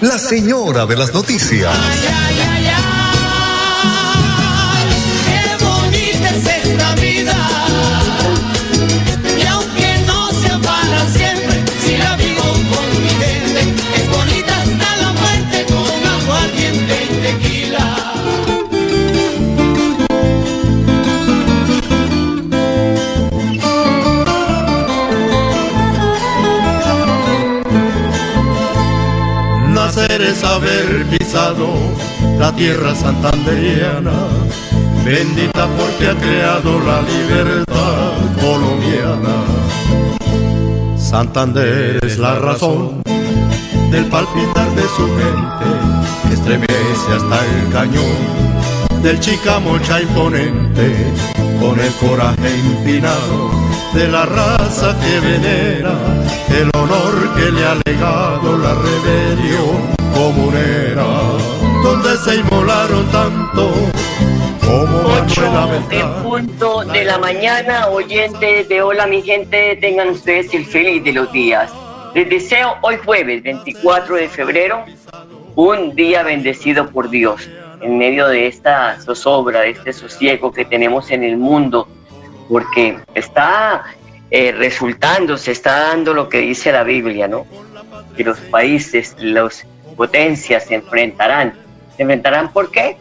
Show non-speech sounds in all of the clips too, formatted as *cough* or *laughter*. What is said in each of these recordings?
la señora de las noticias. Tierra santanderiana, bendita porque ha creado la libertad colombiana. Santander es la razón del palpitar de su mente, estremece hasta el cañón del chicamocha imponente, con el coraje empinado de la raza que venera el honor que le ha legado la rebelión comunera, donde se inmolaron tanto como 8 en punto de la mañana, oyentes de Hola mi gente, tengan ustedes el feliz de los días. Les deseo hoy jueves 24 de febrero un día bendecido por Dios en medio de esta zozobra, de este sosiego que tenemos en el mundo, porque está eh, resultando, se está dando lo que dice la Biblia, ¿no? Que los países, los potencias se enfrentarán. ¿Se enfrentarán por qué?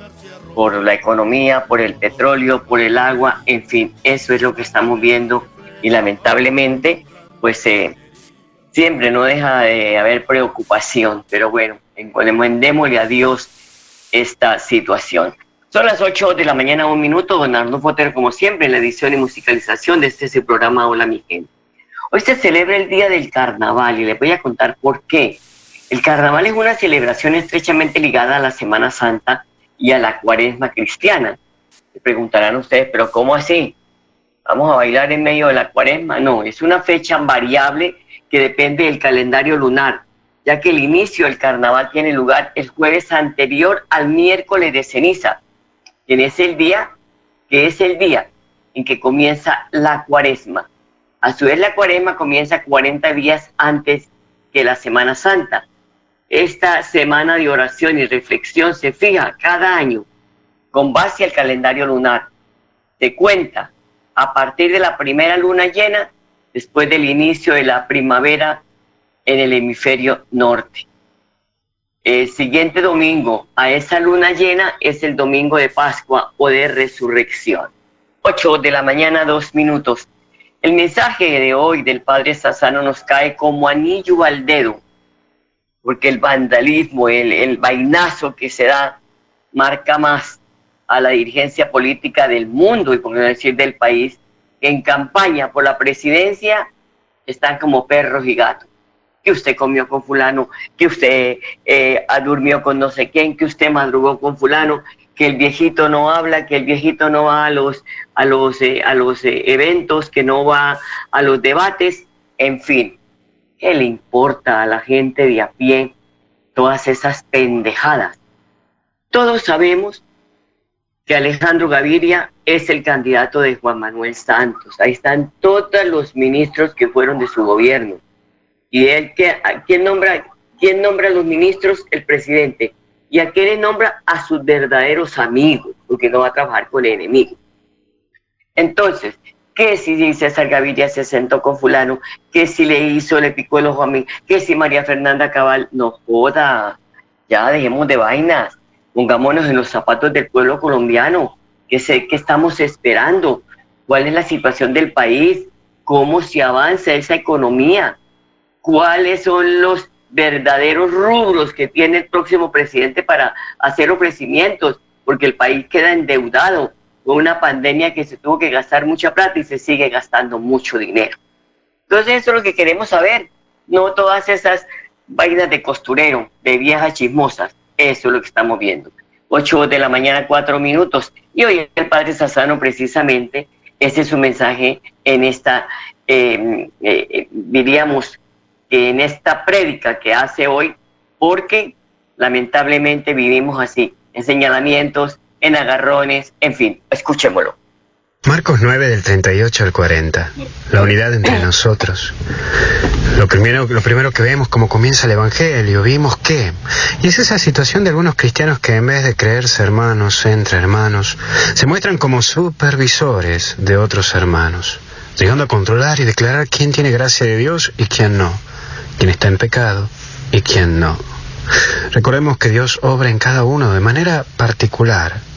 Por la economía, por el petróleo, por el agua, en fin, eso es lo que estamos viendo y lamentablemente, pues eh, siempre no deja de haber preocupación, pero bueno, encomendémosle a Dios esta situación. Son las 8 de la mañana, un minuto, don Arnulfo Otero, como siempre, en la edición y musicalización de este programa Hola mi gente. Hoy se celebra el Día del Carnaval y les voy a contar por qué. El carnaval es una celebración estrechamente ligada a la Semana Santa y a la cuaresma cristiana. Se preguntarán ustedes, pero ¿cómo así? ¿Vamos a bailar en medio de la cuaresma? No, es una fecha variable que depende del calendario lunar, ya que el inicio del carnaval tiene lugar el jueves anterior al miércoles de ceniza, que es el día, que es el día en que comienza la cuaresma. A su vez, la cuaresma comienza 40 días antes que la Semana Santa esta semana de oración y reflexión se fija cada año con base al calendario lunar. Se cuenta a partir de la primera luna llena después del inicio de la primavera en el hemisferio norte. El siguiente domingo a esa luna llena es el domingo de Pascua o de resurrección. 8 de la mañana, dos minutos. El mensaje de hoy del Padre Sassano nos cae como anillo al dedo porque el vandalismo, el, el vainazo que se da marca más a la dirigencia política del mundo y por no decir del país, que en campaña por la presidencia están como perros y gatos. Que usted comió con fulano, que usted eh, durmió con no sé quién, que usted madrugó con fulano, que el viejito no habla, que el viejito no va a los, a los, eh, a los eh, eventos, que no va a los debates, en fin. ¿Qué le importa a la gente de a pie todas esas pendejadas? Todos sabemos que Alejandro Gaviria es el candidato de Juan Manuel Santos. Ahí están todos los ministros que fueron de su gobierno. ¿Y él quién nombra, quién nombra a los ministros? El presidente. ¿Y a quién le nombra? A sus verdaderos amigos, porque no va a trabajar con el enemigo. Entonces, que si César Gaviria se sentó con fulano, que si le hizo, le picó el ojo a mí, que si María Fernanda Cabal, no joda, ya dejemos de vainas, pongámonos en los zapatos del pueblo colombiano, que sé que estamos esperando, cuál es la situación del país, cómo se avanza esa economía, cuáles son los verdaderos rubros que tiene el próximo presidente para hacer ofrecimientos, porque el país queda endeudado, una pandemia que se tuvo que gastar mucha plata y se sigue gastando mucho dinero. Entonces eso es lo que queremos saber, no todas esas vainas de costurero, de viejas chismosas. Eso es lo que estamos viendo. 8 de la mañana, 4 minutos. Y hoy el Padre Sassano precisamente, ese es su mensaje en esta, eh, eh, diríamos, en esta prédica que hace hoy, porque lamentablemente vivimos así, en señalamientos, en agarrones, en fin, escuchémoslo. Marcos 9 del 38 al 40, la unidad entre *clears throat* nosotros. Lo primero, lo primero que vemos como comienza el Evangelio, vimos que, y es esa situación de algunos cristianos que en vez de creerse hermanos entre hermanos, se muestran como supervisores de otros hermanos, llegando a controlar y declarar quién tiene gracia de Dios y quién no, quién está en pecado y quién no. Recordemos que Dios obra en cada uno de manera particular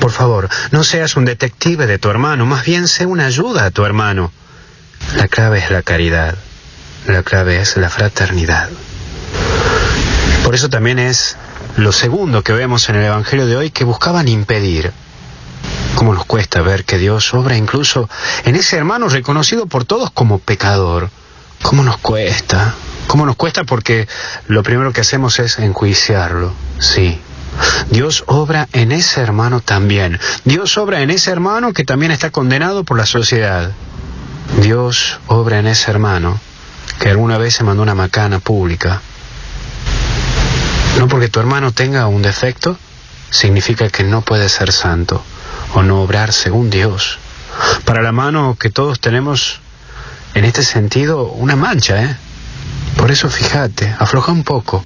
por favor, no seas un detective de tu hermano, más bien sé una ayuda a tu hermano. La clave es la caridad, la clave es la fraternidad. Por eso también es lo segundo que vemos en el Evangelio de hoy que buscaban impedir. ¿Cómo nos cuesta ver que Dios obra incluso en ese hermano reconocido por todos como pecador? ¿Cómo nos cuesta? ¿Cómo nos cuesta? Porque lo primero que hacemos es enjuiciarlo, sí, Dios obra en ese hermano también. Dios obra en ese hermano que también está condenado por la sociedad. Dios obra en ese hermano que alguna vez se mandó una macana pública. No porque tu hermano tenga un defecto, significa que no puede ser santo o no obrar según Dios. Para la mano que todos tenemos en este sentido una mancha, ¿eh? Por eso fíjate, afloja un poco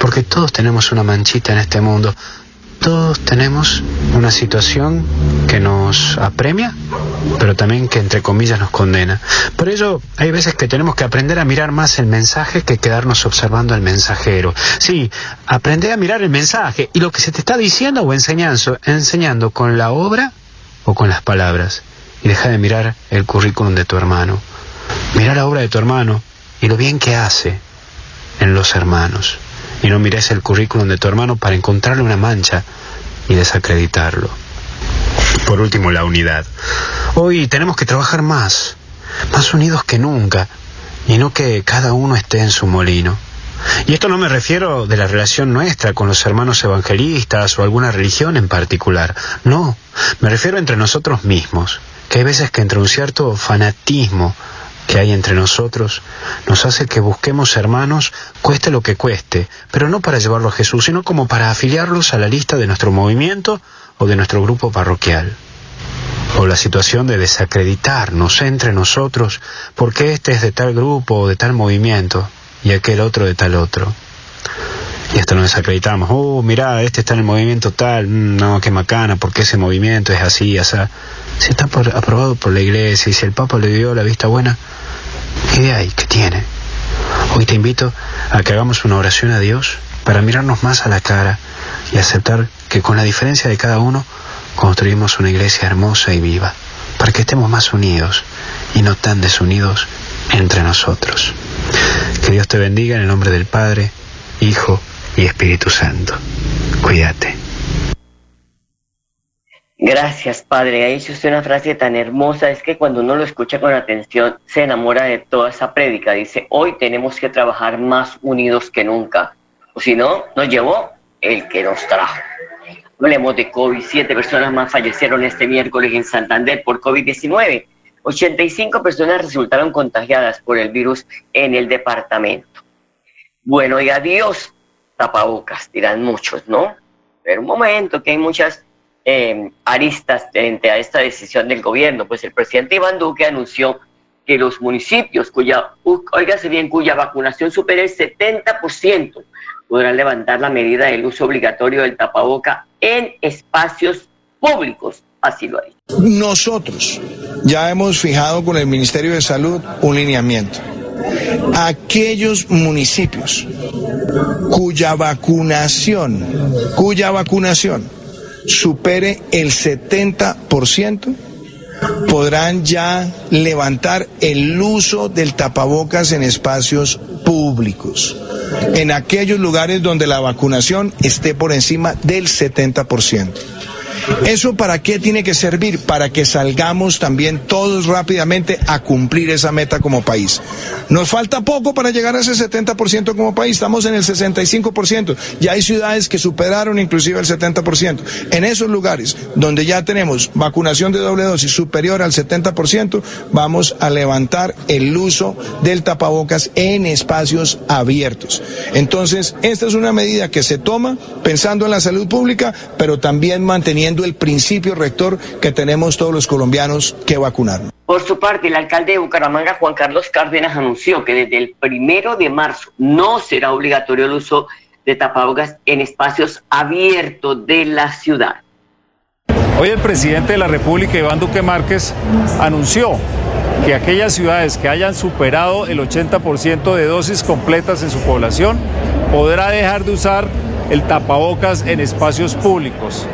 porque todos tenemos una manchita en este mundo. Todos tenemos una situación que nos apremia, pero también que entre comillas nos condena. Por ello, hay veces que tenemos que aprender a mirar más el mensaje que quedarnos observando al mensajero. Sí, aprender a mirar el mensaje y lo que se te está diciendo o enseñando, enseñando con la obra o con las palabras. Y deja de mirar el currículum de tu hermano. Mira la obra de tu hermano y lo bien que hace en los hermanos y no mires el currículum de tu hermano para encontrarle una mancha y desacreditarlo. Por último, la unidad. Hoy tenemos que trabajar más, más unidos que nunca, y no que cada uno esté en su molino. Y esto no me refiero de la relación nuestra con los hermanos evangelistas o alguna religión en particular. No, me refiero entre nosotros mismos, que hay veces que entre un cierto fanatismo que hay entre nosotros nos hace que busquemos hermanos, cueste lo que cueste, pero no para llevarlo a Jesús, sino como para afiliarlos a la lista de nuestro movimiento o de nuestro grupo parroquial. O la situación de desacreditarnos entre nosotros porque este es de tal grupo o de tal movimiento y aquel otro de tal otro. Y hasta nos desacreditamos. Oh, mira, este está en el movimiento tal. Mm, no, qué macana, porque ese movimiento es así, sea, si está aprobado por la iglesia y si el Papa le dio la vista buena, ¿qué de ahí? ¿Qué tiene? Hoy te invito a que hagamos una oración a Dios para mirarnos más a la cara y aceptar que con la diferencia de cada uno construimos una iglesia hermosa y viva, para que estemos más unidos y no tan desunidos entre nosotros. Que Dios te bendiga en el nombre del Padre, Hijo y Espíritu Santo. Cuídate. Gracias, Padre. Ha dicho usted una frase tan hermosa, es que cuando uno lo escucha con atención se enamora de toda esa prédica. Dice, hoy tenemos que trabajar más unidos que nunca. O si no, nos llevó el que nos trajo. Hablemos de COVID. Siete personas más fallecieron este miércoles en Santander por COVID-19. 85 personas resultaron contagiadas por el virus en el departamento. Bueno, y adiós, tapabocas, dirán muchos, ¿no? Pero un momento, que hay muchas eh, aristas frente a esta decisión del gobierno. Pues el presidente Iván Duque anunció que los municipios cuya, bien, cuya vacunación supere el 70% podrán levantar la medida del uso obligatorio del tapaboca en espacios públicos. Así lo ha dicho. Nosotros ya hemos fijado con el Ministerio de Salud un lineamiento. Aquellos municipios cuya vacunación, cuya vacunación supere el 70%, podrán ya levantar el uso del tapabocas en espacios públicos, en aquellos lugares donde la vacunación esté por encima del 70%. ¿Eso para qué tiene que servir? Para que salgamos también todos rápidamente a cumplir esa meta como país. Nos falta poco para llegar a ese 70% como país, estamos en el 65%. Ya hay ciudades que superaron inclusive el 70%. En esos lugares donde ya tenemos vacunación de doble dosis superior al 70%, vamos a levantar el uso del tapabocas en espacios abiertos. Entonces, esta es una medida que se toma pensando en la salud pública, pero también manteniendo el principio rector que tenemos todos los colombianos que vacunarnos. Por su parte, el alcalde de Bucaramanga, Juan Carlos Cárdenas, anunció que desde el primero de marzo no será obligatorio el uso de tapabocas en espacios abiertos de la ciudad. Hoy el presidente de la República, Iván Duque Márquez, anunció que aquellas ciudades que hayan superado el 80% de dosis completas en su población podrá dejar de usar el tapabocas en espacios públicos.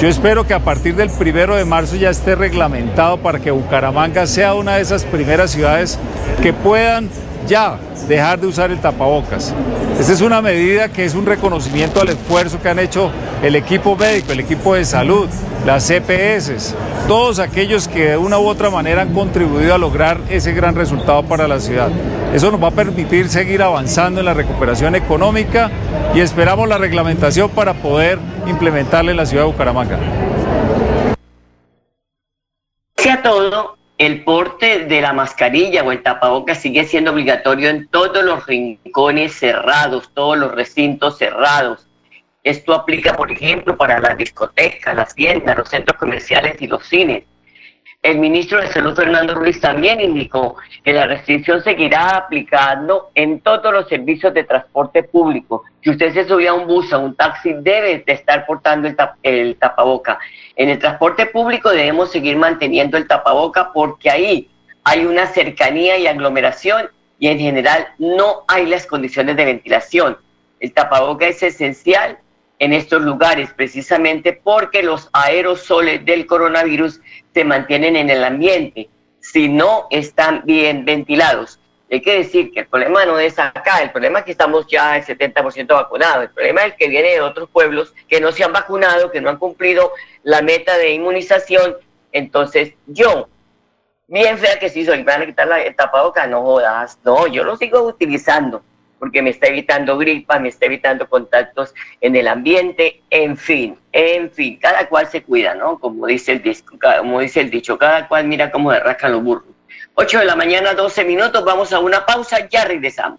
Yo espero que a partir del primero de marzo ya esté reglamentado para que Bucaramanga sea una de esas primeras ciudades que puedan ya dejar de usar el tapabocas. Esta es una medida que es un reconocimiento al esfuerzo que han hecho el equipo médico, el equipo de salud, las CPS, todos aquellos que de una u otra manera han contribuido a lograr ese gran resultado para la ciudad. Eso nos va a permitir seguir avanzando en la recuperación económica y esperamos la reglamentación para poder implementarla en la ciudad de Bucaramanga. Sea todo, el porte de la mascarilla o el tapabocas sigue siendo obligatorio en todos los rincones cerrados, todos los recintos cerrados. Esto aplica, por ejemplo, para las discotecas, las tiendas, los centros comerciales y los cines. El ministro de Salud, Fernando Ruiz, también indicó que la restricción seguirá aplicando en todos los servicios de transporte público. Si usted se subía a un bus, a un taxi, debe de estar portando el tapaboca. En el transporte público debemos seguir manteniendo el tapaboca porque ahí hay una cercanía y aglomeración y en general no hay las condiciones de ventilación. El tapaboca es esencial en estos lugares, precisamente porque los aerosoles del coronavirus se mantienen en el ambiente si no están bien ventilados. Hay que decir que el problema no es acá, el problema es que estamos ya el 70% vacunados, el problema es el que viene de otros pueblos que no se han vacunado, que no han cumplido la meta de inmunización. Entonces, yo, bien fea que sí soy, van a quitar la, el tapabocas, no jodas, no, yo lo sigo utilizando porque me está evitando gripa, me está evitando contactos en el ambiente, en fin, en fin, cada cual se cuida, ¿no? Como dice el, disco, como dice el dicho, cada cual mira cómo derrascan los burros. 8 de la mañana, 12 minutos, vamos a una pausa, ya regresamos.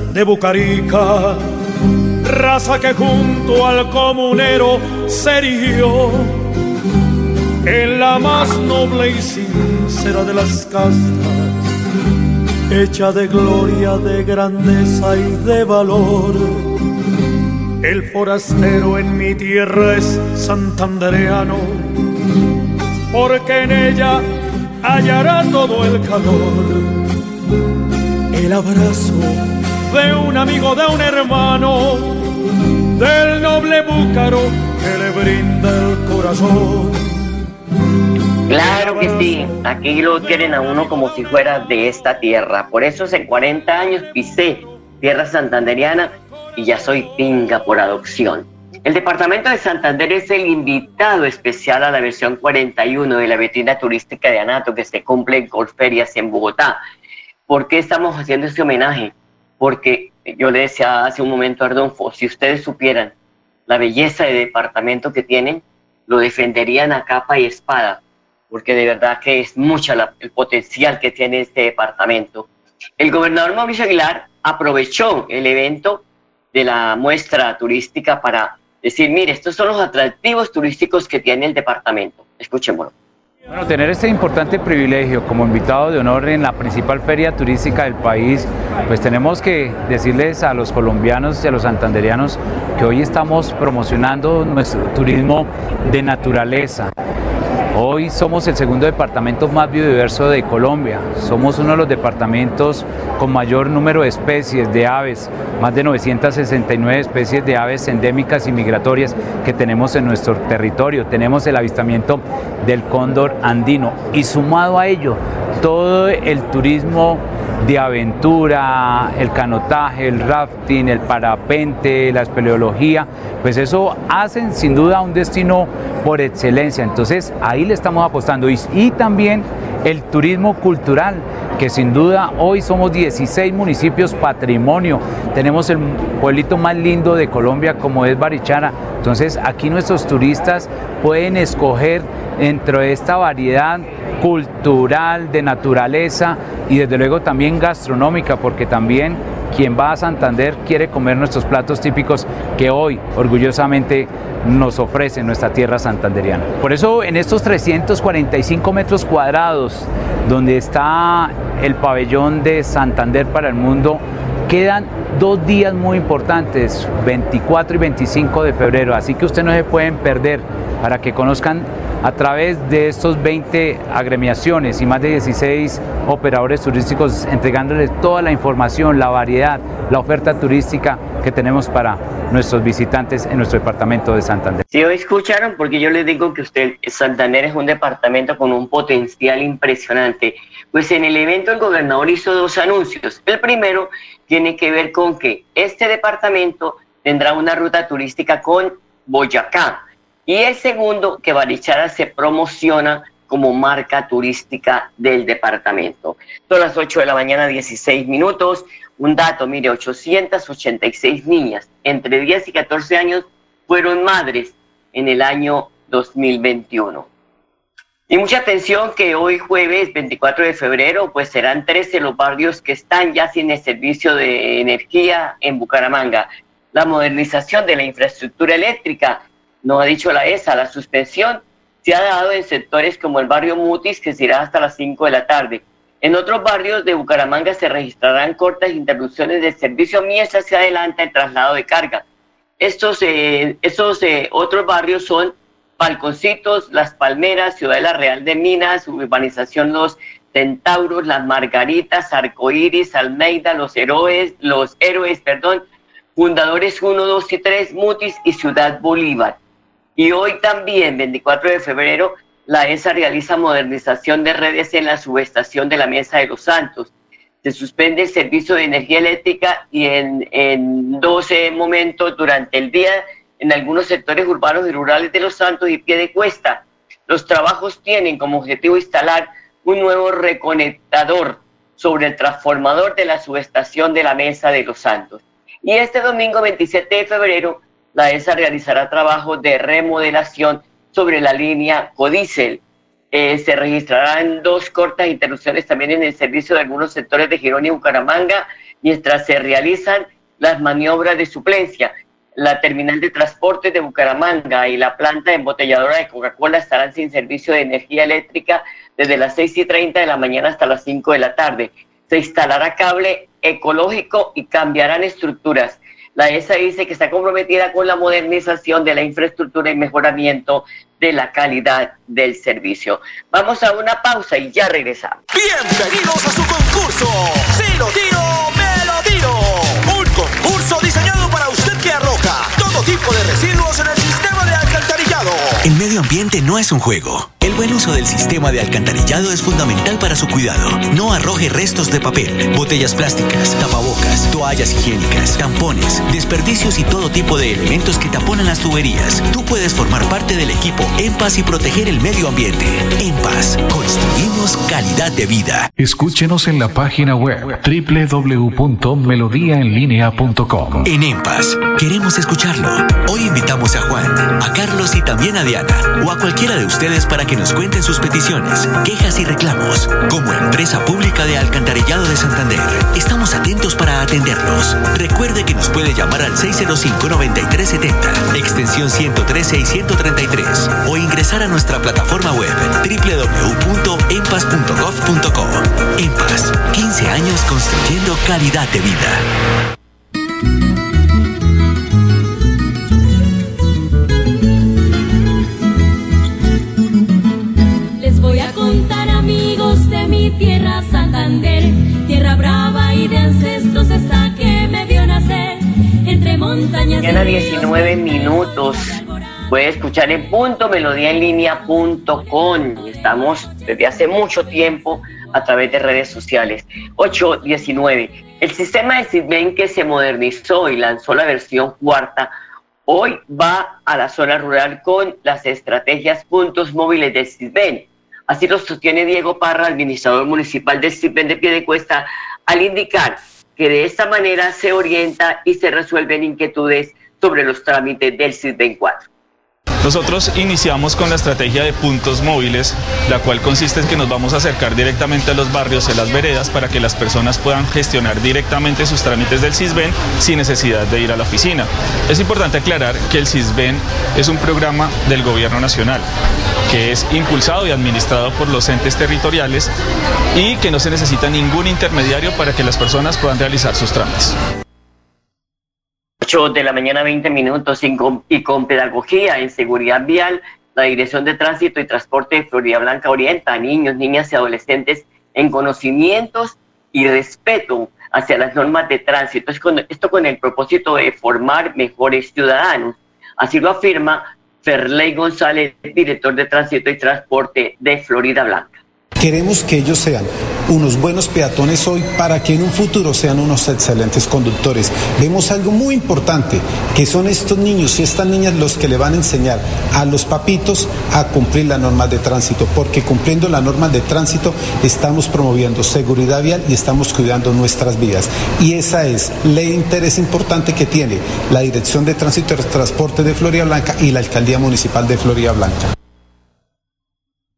de Bucarica, raza que junto al comunero se en la más noble y sincera de las castas, hecha de gloria, de grandeza y de valor. El forastero en mi tierra es santandereano, porque en ella hallará todo el calor, el abrazo de un amigo, de un hermano, del noble búcaro que le brinda el corazón. Claro que sí, aquí lo quieren a uno como si fuera de esta tierra. Por eso hace 40 años pisé tierra santanderiana y ya soy pinga por adopción. El departamento de Santander es el invitado especial a la versión 41 de la vitrina turística de Anato que se cumple en Golferias en Bogotá. ¿Por qué estamos haciendo este homenaje? Porque yo le decía hace un momento a Ardonfo, si ustedes supieran la belleza de departamento que tienen, lo defenderían a capa y espada, porque de verdad que es mucha el potencial que tiene este departamento. El gobernador Mauricio Aguilar aprovechó el evento de la muestra turística para decir, mire, estos son los atractivos turísticos que tiene el departamento. Escuchémoslo. Bueno, tener este importante privilegio como invitado de honor en la principal feria turística del país, pues tenemos que decirles a los colombianos y a los santanderianos que hoy estamos promocionando nuestro turismo de naturaleza. Hoy somos el segundo departamento más biodiverso de Colombia. Somos uno de los departamentos con mayor número de especies de aves, más de 969 especies de aves endémicas y migratorias que tenemos en nuestro territorio. Tenemos el avistamiento del cóndor andino y sumado a ello todo el turismo de aventura, el canotaje, el rafting, el parapente, la espeleología, pues eso hacen sin duda un destino por excelencia. Entonces ahí le estamos apostando y, también el turismo cultural, que sin duda hoy somos 16 municipios patrimonio. Tenemos el pueblito más lindo de Colombia como es Barichara. Entonces aquí nuestros turistas pueden escoger dentro de esta variedad cultural, de naturaleza y desde luego también gastronómica, porque también quien va a Santander quiere comer nuestros platos típicos que hoy orgullosamente nos ofrece nuestra tierra santanderiana. Por eso en estos 345 metros cuadrados donde está el pabellón de Santander para el mundo, quedan dos días muy importantes, 24 y 25 de febrero, así que ustedes no se pueden perder para que conozcan a través de estos 20 agremiaciones y más de 16 operadores turísticos entregándoles toda la información, la variedad, la oferta turística que tenemos para nuestros visitantes en nuestro departamento de Santander. Si hoy escucharon, porque yo les digo que usted, Santander es un departamento con un potencial impresionante. Pues en el evento el gobernador hizo dos anuncios. El primero tiene que ver con que este departamento tendrá una ruta turística con Boyacá y el segundo, que Barichara se promociona como marca turística del departamento. Son las 8 de la mañana, 16 minutos. Un dato, mire, 886 niñas entre 10 y 14 años fueron madres en el año 2021. Y mucha atención que hoy jueves 24 de febrero, pues serán 13 los barrios que están ya sin el servicio de energía en Bucaramanga. La modernización de la infraestructura eléctrica no ha dicho la ESA, la suspensión se ha dado en sectores como el barrio Mutis, que se irá hasta las 5 de la tarde. En otros barrios de Bucaramanga se registrarán cortas interrupciones de servicio mientras se adelanta el traslado de carga. Estos, eh, estos eh, otros barrios son Balconcitos, Las Palmeras, Ciudad de la Real de Minas, Urbanización Los Centauros, Las Margaritas, Arcoíris, Almeida, Los Héroes, Los Héroes, perdón, Fundadores 1, 2 y 3, Mutis y Ciudad Bolívar. Y hoy también, 24 de febrero, la ESA realiza modernización de redes en la subestación de la Mesa de los Santos. Se suspende el servicio de energía eléctrica y en, en 12 momentos durante el día en algunos sectores urbanos y rurales de Los Santos y pie de cuesta. Los trabajos tienen como objetivo instalar un nuevo reconectador sobre el transformador de la subestación de la Mesa de los Santos. Y este domingo 27 de febrero la ESA realizará trabajos de remodelación sobre la línea Codicel. Eh, se registrarán dos cortas interrupciones también en el servicio de algunos sectores de Girón y Bucaramanga mientras se realizan las maniobras de suplencia. La terminal de transporte de Bucaramanga y la planta embotelladora de Coca-Cola estarán sin servicio de energía eléctrica desde las 6 y 30 de la mañana hasta las 5 de la tarde. Se instalará cable ecológico y cambiarán estructuras. La ESA dice que está comprometida con la modernización de la infraestructura y mejoramiento de la calidad del servicio. Vamos a una pausa y ya regresamos. Bienvenidos a su concurso. Si lo tiro, me lo tiro. Un concurso diseñado para usted que arroja todo tipo de residuos en el alcantarillado. El medio ambiente no es un juego el buen uso del sistema de alcantarillado es fundamental para su cuidado. No arroje restos de papel, botellas plásticas, tapabocas, toallas higiénicas, tampones, desperdicios y todo tipo de elementos que taponan las tuberías. Tú puedes formar parte del equipo En Paz y proteger el medio ambiente. En Paz, construimos calidad de vida. Escúchenos en la página web www.melodiaenlinea.com. En En Paz, queremos escucharlo. Hoy invitamos a Juan, a Carlos y también a Diana o a cualquiera de ustedes para que nos cuenten sus peticiones, quejas y reclamos. Como empresa pública de Alcantarillado de Santander, estamos atentos para atenderlos. Recuerde que nos puede llamar al 605-9370, extensión 113 y 133, o ingresar a nuestra plataforma web www.empas.gov.co. Empas, 15 años construyendo calidad de vida. Mañana, 19 minutos. Puede escuchar en punto melodíaenlínea.com. Estamos desde hace mucho tiempo a través de redes sociales. 819. El sistema de CISBEN que se modernizó y lanzó la versión cuarta, hoy va a la zona rural con las estrategias puntos móviles del CISBEN. Así lo sostiene Diego Parra, administrador municipal del CISBEN de Piedecuesta, al indicar que de esta manera se orienta y se resuelven inquietudes sobre los trámites del CISBEN 4. Nosotros iniciamos con la estrategia de puntos móviles, la cual consiste en que nos vamos a acercar directamente a los barrios y las veredas para que las personas puedan gestionar directamente sus trámites del CISBEN sin necesidad de ir a la oficina. Es importante aclarar que el CISBEN es un programa del gobierno nacional que es impulsado y administrado por los entes territoriales y que no se necesita ningún intermediario para que las personas puedan realizar sus trámites de la mañana 20 minutos y con, pedagogía en seguridad vial, la Dirección de Tránsito y Transporte de Florida Blanca orienta a niños, niñas y adolescentes en conocimientos y respeto hacia las normas de tránsito. Esto con el propósito de formar mejores ciudadanos. Así lo afirma Ferley González, director de Tránsito y Transporte de Florida Blanca. Queremos que ellos sean unos buenos peatones hoy para que en un futuro sean unos excelentes conductores. Vemos algo muy importante, que son estos niños y estas niñas los que le van a enseñar a los papitos a cumplir las normas de tránsito, porque cumpliendo las normas de tránsito estamos promoviendo seguridad vial y estamos cuidando nuestras vidas. Y esa es el interés importante que tiene la Dirección de Tránsito y Transporte de Florida Blanca y la Alcaldía Municipal de Florida Blanca.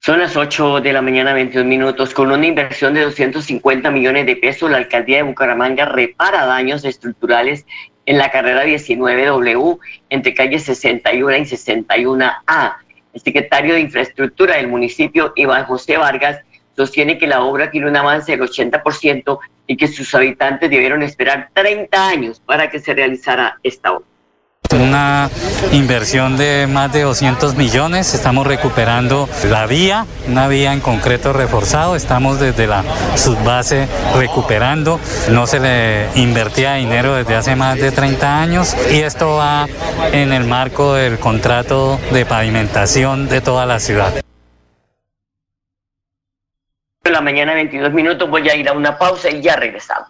Son las 8 de la mañana, 21 minutos. Con una inversión de 250 millones de pesos, la alcaldía de Bucaramanga repara daños estructurales en la carrera 19W entre calles 61 y 61A. El secretario de Infraestructura del municipio, Iván José Vargas, sostiene que la obra tiene un avance del 80% y que sus habitantes debieron esperar 30 años para que se realizara esta obra. Una inversión de más de 200 millones, estamos recuperando la vía, una vía en concreto reforzado, estamos desde la subbase recuperando, no se le invertía dinero desde hace más de 30 años y esto va en el marco del contrato de pavimentación de toda la ciudad. la mañana 22 minutos voy a ir a una pausa y ya regresamos.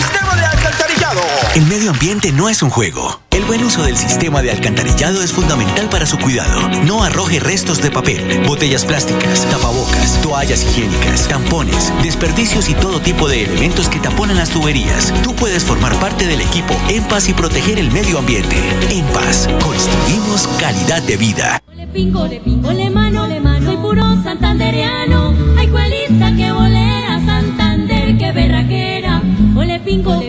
El medio ambiente no es un juego. El buen uso del sistema de alcantarillado es fundamental para su cuidado. No arroje restos de papel, botellas plásticas, tapabocas, toallas higiénicas, tampones, desperdicios y todo tipo de elementos que taponan las tuberías. Tú puedes formar parte del equipo En Paz y proteger el medio ambiente. En Paz, construimos calidad de vida. Le pingo, le pingo, le mano, le mano, soy puro santandereano. Hay que Santander, que pingo,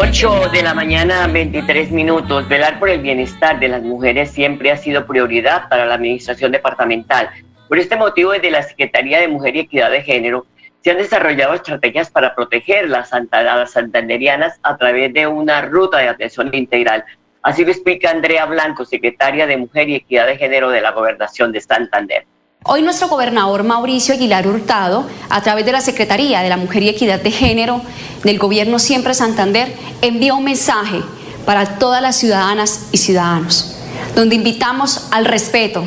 8 de la mañana, 23 minutos. Velar por el bienestar de las mujeres siempre ha sido prioridad para la administración departamental. Por este motivo, desde la Secretaría de Mujer y Equidad de Género, se han desarrollado estrategias para proteger a las santanderianas a través de una ruta de atención integral. Así lo explica Andrea Blanco, secretaria de Mujer y Equidad de Género de la Gobernación de Santander. Hoy nuestro gobernador Mauricio Aguilar Hurtado, a través de la Secretaría de la Mujer y Equidad de Género del Gobierno Siempre Santander, envía un mensaje para todas las ciudadanas y ciudadanos, donde invitamos al respeto,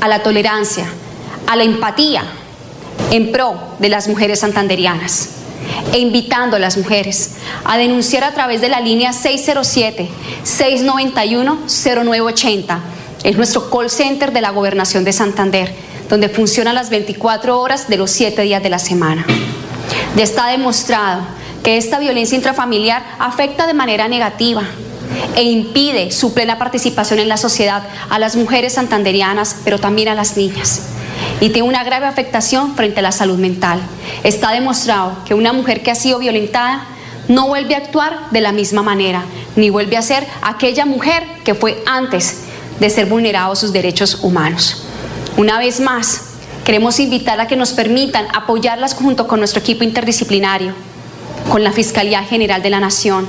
a la tolerancia, a la empatía en pro de las mujeres santanderianas e invitando a las mujeres a denunciar a través de la línea 607-691-0980. Es nuestro call center de la Gobernación de Santander, donde funciona las 24 horas de los 7 días de la semana. Ya está demostrado que esta violencia intrafamiliar afecta de manera negativa e impide su plena participación en la sociedad a las mujeres santanderianas, pero también a las niñas. Y tiene una grave afectación frente a la salud mental. Está demostrado que una mujer que ha sido violentada no vuelve a actuar de la misma manera, ni vuelve a ser aquella mujer que fue antes de ser vulnerados sus derechos humanos. Una vez más, queremos invitar a que nos permitan apoyarlas junto con nuestro equipo interdisciplinario, con la Fiscalía General de la Nación.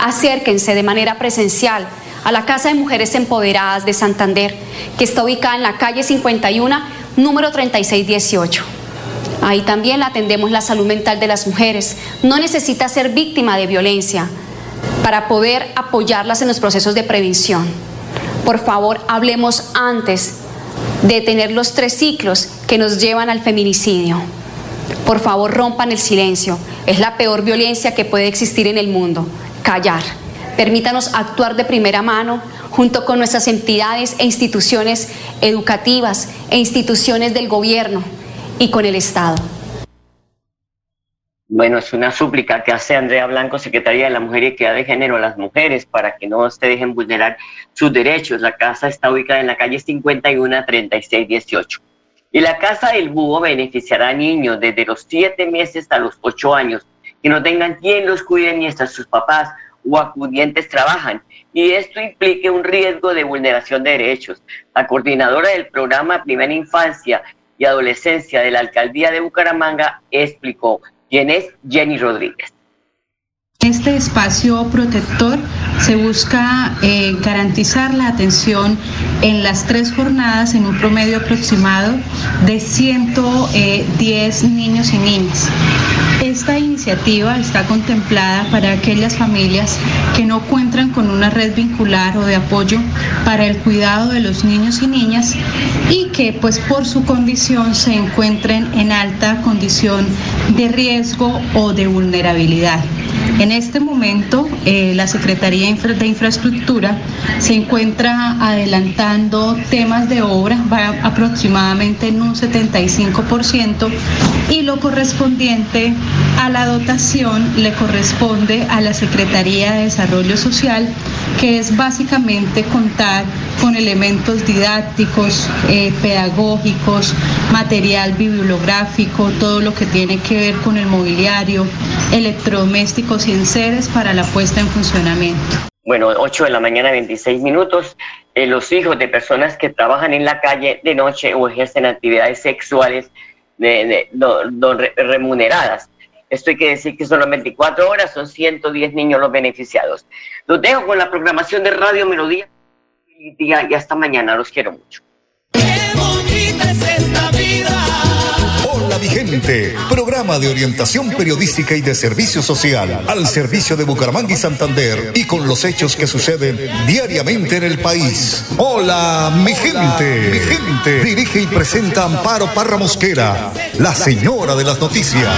Acérquense de manera presencial a la Casa de Mujeres Empoderadas de Santander, que está ubicada en la calle 51, número 3618. Ahí también atendemos la salud mental de las mujeres. No necesita ser víctima de violencia para poder apoyarlas en los procesos de prevención. Por favor, hablemos antes de tener los tres ciclos que nos llevan al feminicidio. Por favor, rompan el silencio. Es la peor violencia que puede existir en el mundo. Callar. Permítanos actuar de primera mano junto con nuestras entidades e instituciones educativas e instituciones del gobierno y con el Estado. Bueno, es una súplica que hace Andrea Blanco, Secretaría de la Mujer y Equidad de Género a las mujeres para que no se dejen vulnerar sus derechos. La casa está ubicada en la calle 51 3618. Y la Casa del Búho beneficiará a niños desde los 7 meses hasta los 8 años que no tengan quien los cuide hasta sus papás o acudientes trabajan. Y esto implique un riesgo de vulneración de derechos. La coordinadora del programa Primera Infancia y Adolescencia de la Alcaldía de Bucaramanga explicó quién es Jenny Rodríguez. Este espacio protector se busca eh, garantizar la atención en las tres jornadas en un promedio aproximado de 110 niños y niñas. Esta iniciativa está contemplada para aquellas familias que no cuentan con una red vincular o de apoyo para el cuidado de los niños y niñas y que pues por su condición se encuentren en alta condición de riesgo o de vulnerabilidad. En este momento, eh, la Secretaría de Infraestructura se encuentra adelantando temas de obra, va aproximadamente en un 75%, y lo correspondiente a la dotación le corresponde a la Secretaría de Desarrollo Social, que es básicamente contar con elementos didácticos, eh, pedagógicos, material bibliográfico, todo lo que tiene que ver con el mobiliario, electrodomésticos y enseres para la puesta en funcionamiento. Bueno, 8 de la mañana, 26 minutos. Eh, los hijos de personas que trabajan en la calle de noche o ejercen actividades sexuales de, remuneradas. Esto hay que decir que son las 24 horas, son 110 niños los beneficiados. Los dejo con la programación de Radio Melodía y, hasta mañana. Los quiero mucho. Hola mi gente, programa de orientación periodística y de servicio social al servicio de Bucaramanga y Santander y con los hechos que suceden diariamente en el país. Hola mi gente, mi gente. Dirige y presenta Amparo Parra Mosquera, la señora de las noticias.